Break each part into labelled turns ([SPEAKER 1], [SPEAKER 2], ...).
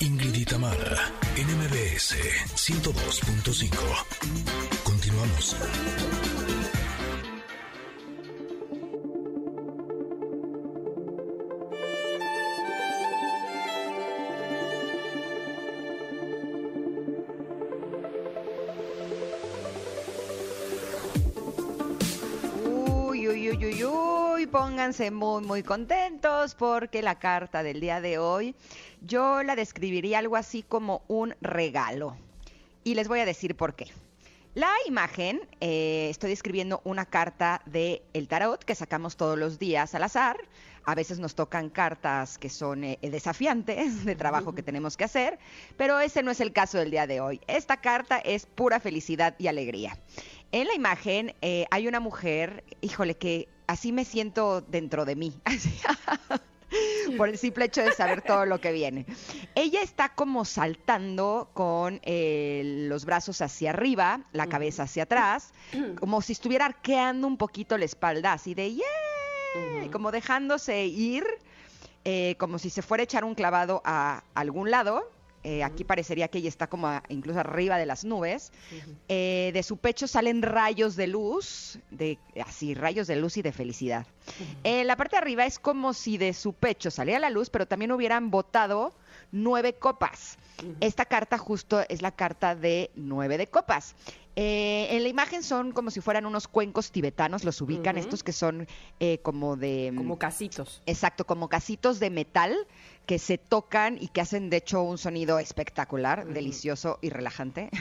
[SPEAKER 1] Ingrid y Tamara, NMBS 102.5. Continuamos.
[SPEAKER 2] Uy, uy, uy, uy, uy, pónganse muy, muy contentos porque la carta del día de hoy yo la describiría algo así como un regalo. Y les voy a decir por qué. La imagen, eh, estoy escribiendo una carta de el tarot que sacamos todos los días al azar. A veces nos tocan cartas que son eh, desafiantes de trabajo que tenemos que hacer, pero ese no es el caso del día de hoy. Esta carta es pura felicidad y alegría. En la imagen eh, hay una mujer, híjole, que así me siento dentro de mí. por el simple hecho de saber todo lo que viene. Ella está como saltando con eh, los brazos hacia arriba, la cabeza hacia atrás, como si estuviera arqueando un poquito la espalda, así de ¡yeah! Como dejándose ir, eh, como si se fuera a echar un clavado a algún lado. Eh, aquí parecería que ella está como a- incluso arriba de las nubes. Eh, de su pecho salen rayos de luz, de así, rayos de luz y de felicidad. Eh, la parte de arriba es como si de su pecho saliera la luz, pero también hubieran botado nueve copas. Esta carta justo es la carta de nueve de copas. Eh, en la imagen son como si fueran unos cuencos tibetanos, los ubican, estos que son eh, como de...
[SPEAKER 3] Como casitos.
[SPEAKER 2] Exacto, como casitos de metal que se tocan y que hacen de hecho un sonido espectacular, delicioso y relajante.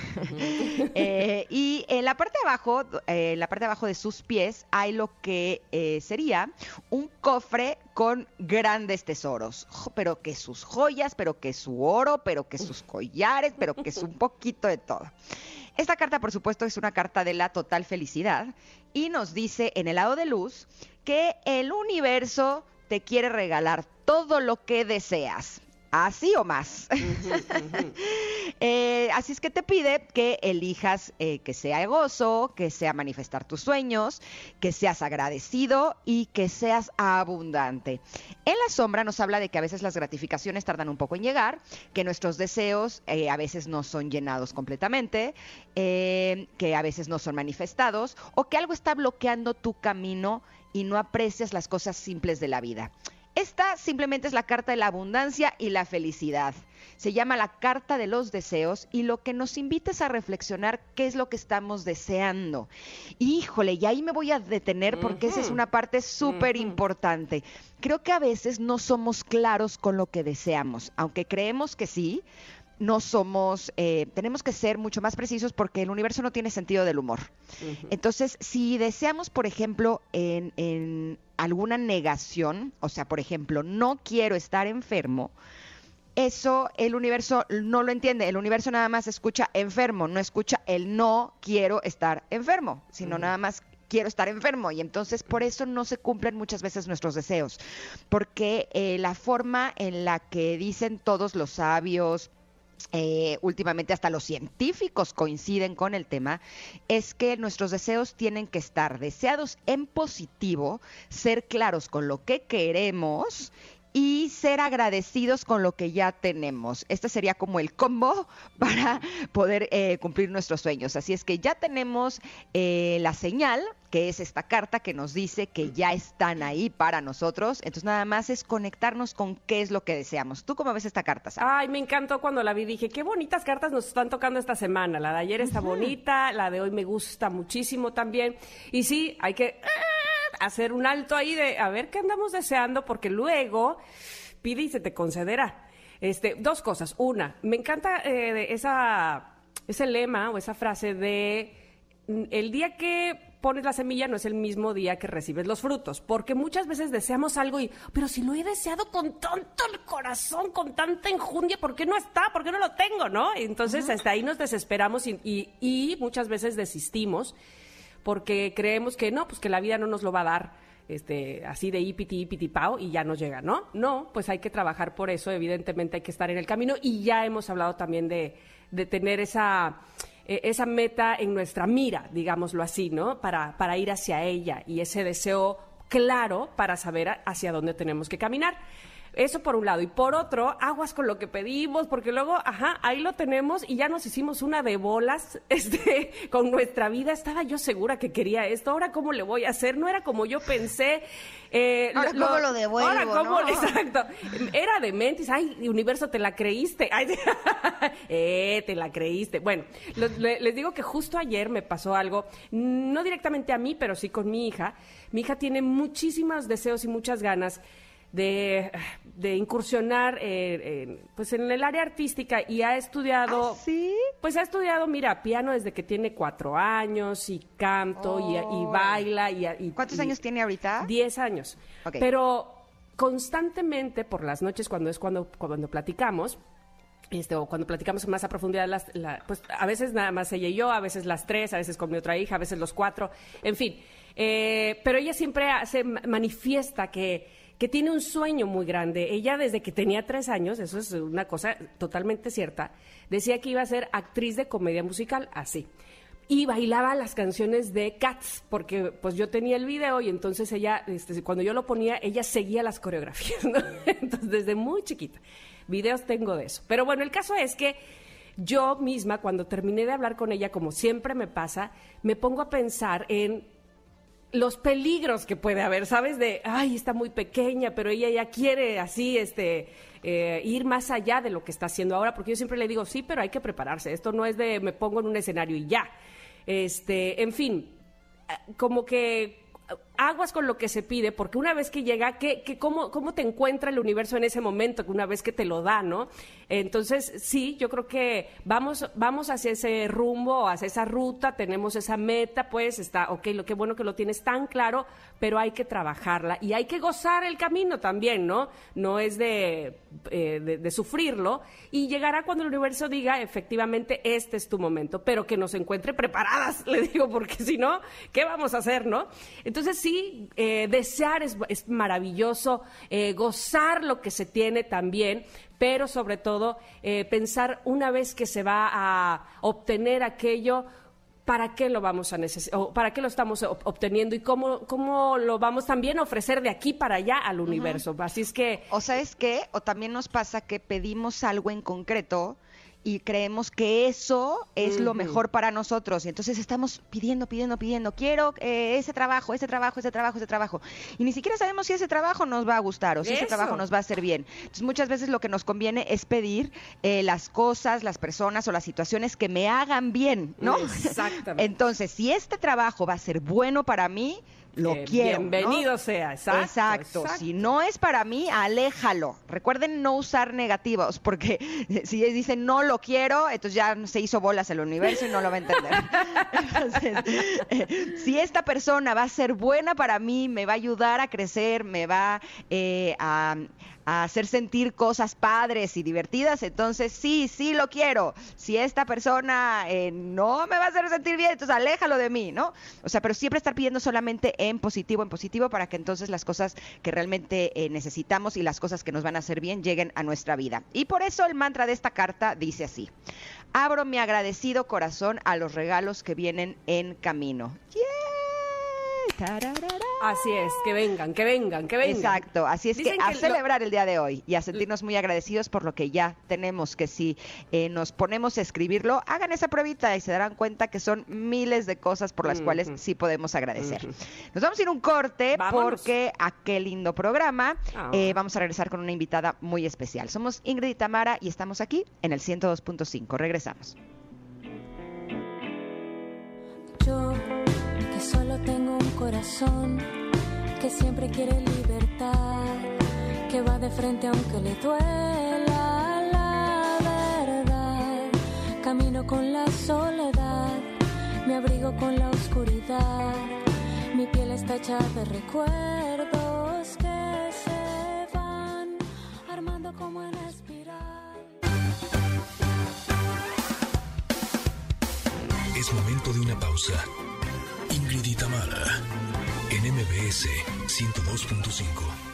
[SPEAKER 2] Eh, y en la parte de abajo, eh, en la parte de abajo de sus pies hay lo que eh, sería un cofre con grandes tesoros, pero que sus joyas, pero que su oro, pero que sus collares, pero que es un poquito de todo. Esta carta, por supuesto, es una carta de la total felicidad y nos dice en el lado de luz que el universo te quiere regalar todo lo que deseas. Así o más. Eh, así es que te pide que elijas eh, que sea gozo, que sea manifestar tus sueños, que seas agradecido y que seas abundante. En la sombra nos habla de que a veces las gratificaciones tardan un poco en llegar, que nuestros deseos eh, a veces no son llenados completamente, eh, que a veces no son manifestados o que algo está bloqueando tu camino y no aprecias las cosas simples de la vida. Esta simplemente es la carta de la abundancia y la felicidad. Se llama la carta de los deseos y lo que nos invita es a reflexionar qué es lo que estamos deseando. Híjole, y ahí me voy a detener porque esa es una parte súper importante. Creo que a veces no somos claros con lo que deseamos, aunque creemos que sí. No somos, eh, tenemos que ser mucho más precisos porque el universo no tiene sentido del humor. Entonces, si deseamos, por ejemplo, en, en alguna negación, o sea, por ejemplo, no quiero estar enfermo, eso el universo no lo entiende. El universo nada más escucha enfermo, no escucha el no quiero estar enfermo, sino nada más quiero estar enfermo. Y entonces por eso no se cumplen muchas veces nuestros deseos, porque eh, la forma en la que dicen todos los sabios, eh, últimamente hasta los científicos coinciden con el tema, es que nuestros deseos tienen que estar deseados en positivo, ser claros con lo que queremos y ser agradecidos con lo que ya tenemos. Este sería como el combo para poder eh, cumplir nuestros sueños. Así es que ya tenemos eh, la señal, que es esta carta que nos dice que ya están ahí para nosotros. Entonces nada más es conectarnos con qué es lo que deseamos. ¿Tú cómo ves esta carta?
[SPEAKER 3] Ay, me encantó cuando la vi. Dije, qué bonitas cartas nos están tocando esta semana. La de ayer está bonita, la de hoy me gusta muchísimo también. Y sí, hay que ah, hacer un alto ahí de a ver qué andamos deseando, porque luego pide y se te concederá. Este, dos cosas. Una, me encanta eh, esa, ese lema o esa frase de mm, el día que pones la semilla no es el mismo día que recibes los frutos, porque muchas veces deseamos algo y, pero si lo he deseado con tanto el corazón, con tanta enjundia, ¿por qué no está? ¿Por qué no lo tengo? ¿No? Entonces hasta ahí nos desesperamos y, y- y muchas veces desistimos porque creemos que no, pues que la vida no nos lo va a dar este, así de ipiti, ipiti, pao, y ya nos llega, ¿no? No, pues hay que trabajar por eso, evidentemente hay que estar en el camino, y ya hemos hablado también de, de tener esa, eh, esa meta en nuestra mira, digámoslo así, ¿no? Para, para ir hacia ella, y ese deseo claro para saber hacia dónde tenemos que caminar. Eso por un lado. Y por otro, aguas con lo que pedimos, porque luego, ajá, ahí lo tenemos y ya nos hicimos una de bolas este, con nuestra vida. Estaba yo segura que quería esto. Ahora, ¿cómo le voy a hacer? No era como yo pensé.
[SPEAKER 2] Eh, ahora, ¿cómo lo devuelvo?
[SPEAKER 3] Ahora, ¿cómo? Exacto. Era de mentis. Ay, universo, te la creíste. Ay, eh, te la creíste. Bueno, les digo que justo ayer me pasó algo, no directamente a mí, pero sí con mi hija. Mi hija tiene muchísimos deseos y muchas ganas de, incursionar eh, pues en el área artística y ha estudiado,
[SPEAKER 2] ¿Ah, ¿sí?
[SPEAKER 3] pues ha estudiado, mira, piano desde que tiene cuatro años y canto y, oh. baila. Y,
[SPEAKER 2] ¿Cuántos años tiene ahorita?
[SPEAKER 3] Diez años. Pero constantemente por las noches cuando es cuando, cuando platicamos, este, o cuando platicamos más a profundidad, las, pues a veces nada más ella y yo, a veces las tres, a veces con mi otra hija, a veces los cuatro, en fin. Eh, pero ella siempre se manifiesta que que tiene un sueño muy grande. Ella desde que tenía tres años, eso es una cosa totalmente cierta, decía que iba a ser actriz de comedia musical, así. Y bailaba las canciones de Cats, porque pues yo tenía el video y entonces ella, este, cuando yo lo ponía, ella seguía las coreografías, Entonces, desde muy chiquita. Videos tengo de eso. Pero bueno, el caso es que yo misma, cuando terminé de hablar con ella, como siempre me pasa, me pongo a pensar en los peligros que puede haber, ¿sabes? De, ay, está muy pequeña, pero ella ya quiere así, este, eh, ir más allá de lo que está haciendo ahora, porque yo siempre le digo, sí, pero hay que prepararse. Esto no es de me pongo en un escenario y ya. Este, en fin, eh, como que aguas con lo que se pide, porque una vez que llega, ¿qué, cómo, ¿cómo te encuentra el universo en ese momento, una vez que te lo da, ¿no? Entonces, sí, yo creo que vamos, vamos hacia ese rumbo, hacia esa ruta, tenemos esa meta, pues está, ok, lo que bueno que lo tienes tan claro, pero hay que trabajarla y hay que gozar el camino también, ¿no? No es de, eh, de, sufrirlo y llegará cuando el universo diga, efectivamente, este es tu momento, pero que nos encuentre preparadas, le digo, porque si no, ¿qué vamos a hacer, no? Entonces, sí, eh, desear es, maravilloso, eh, gozar lo que se tiene también, pero sobre todo eh, pensar una vez que se va a obtener aquello, ¿para qué lo vamos a necesitar? ¿Para qué lo estamos obteniendo? Y cómo, cómo lo vamos también a ofrecer de aquí para allá al universo. Así es que...
[SPEAKER 2] O sabes qué, o también nos pasa que pedimos algo en concreto y creemos que eso es lo mejor para nosotros. Y entonces estamos pidiendo, pidiendo, pidiendo, quiero eh, ese trabajo, ese trabajo, ese trabajo, ese trabajo. Y ni siquiera sabemos si ese trabajo nos va a gustar o si ese trabajo nos va a hacer bien. Entonces muchas veces lo que nos conviene es pedir eh, las cosas, las personas o las situaciones que me hagan bien, ¿no?
[SPEAKER 3] Exactamente.
[SPEAKER 2] Entonces, si este trabajo va a ser bueno para mí, lo quiero.
[SPEAKER 3] Bienvenido sea, exacto,
[SPEAKER 2] exacto, Si no es para mí, aléjalo. Recuerden no usar negativos, porque si dicen no lo quiero, entonces ya se hizo bolas el universo y no lo va a entender. entonces, eh, si esta persona va a ser buena para mí, me va a ayudar a crecer, me va eh, a a hacer sentir cosas padres y divertidas, entonces sí, sí lo quiero. Si esta persona eh, no me va a hacer sentir bien, entonces aléjalo de mí, ¿no? O sea, pero siempre estar pidiendo solamente en positivo, en positivo, para que entonces las cosas que realmente eh, necesitamos y las cosas que nos van a hacer bien lleguen a nuestra vida. Y por eso el mantra de esta carta dice así. Abro mi agradecido corazón a los regalos que vienen en camino.
[SPEAKER 3] Así es, que vengan, que vengan, que vengan.
[SPEAKER 2] Exacto, así es que, a celebrar el día de hoy y a sentirnos muy agradecidos por lo que ya tenemos, que si eh, nos ponemos a escribirlo, hagan esa pruebita y se darán cuenta que son miles de cosas por las cuales sí podemos agradecer. Nos vamos a ir un corte porque a qué lindo programa ah. eh, vamos a regresar con una invitada muy especial. Somos Ingrid y Tamara y estamos aquí en el 102.5. Regresamos.
[SPEAKER 4] Tengo un corazón que siempre quiere libertad, que va de frente aunque le duela la verdad. Camino con la soledad, me abrigo con la oscuridad, mi piel está hecha de recuerdos que se van armando como en espiral.
[SPEAKER 1] Es momento de una pausa. Ingrid en MBS 102.5.